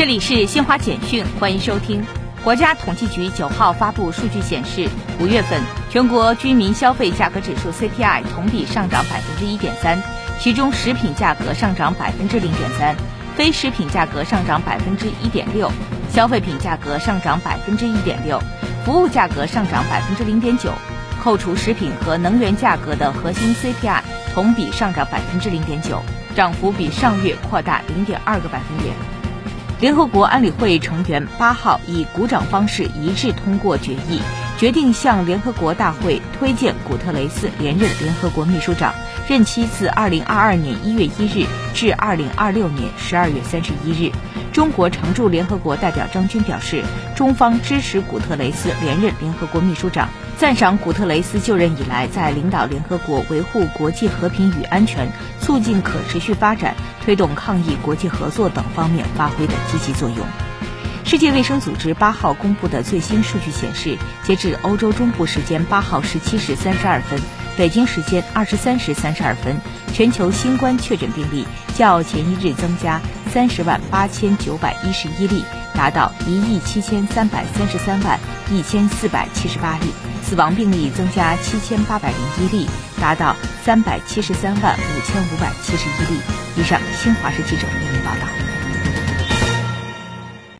这里是新华简讯，欢迎收听。国家统计局九号发布数据显示，五月份全国居民消费价格指数 CPI 同比上涨百分之一点三，其中食品价格上涨百分之零点三，非食品价格上涨百分之一点六，消费品价格上涨百分之一点六，服务价格上涨百分之零点九。扣除食品和能源价格的核心 CPI 同比上涨百分之零点九，涨幅比上月扩大零点二个百分点。联合国安理会成员八号以鼓掌方式一致通过决议，决定向联合国大会推荐古特雷斯连任联合国秘书长，任期自二零二二年一月一日至二零二六年十二月三十一日。中国常驻联合国代表张军表示，中方支持古特雷斯连任联合国秘书长，赞赏古特雷斯就任以来在领导联合国维护国际和平与安全、促进可持续发展。推动抗疫国际合作等方面发挥的积极作用。世界卫生组织八号公布的最新数据显示，截至欧洲中部时间八号十七时三十二分，北京时间二十三时三十二分，全球新冠确诊病例较前一日增加三十万八千九百一十一例，达到一亿七千三百三十三万一千四百七十八例；死亡病例增加七千八百零一例，达到三百七十三万五千五百七十一例。以上，新华社记者为您报道。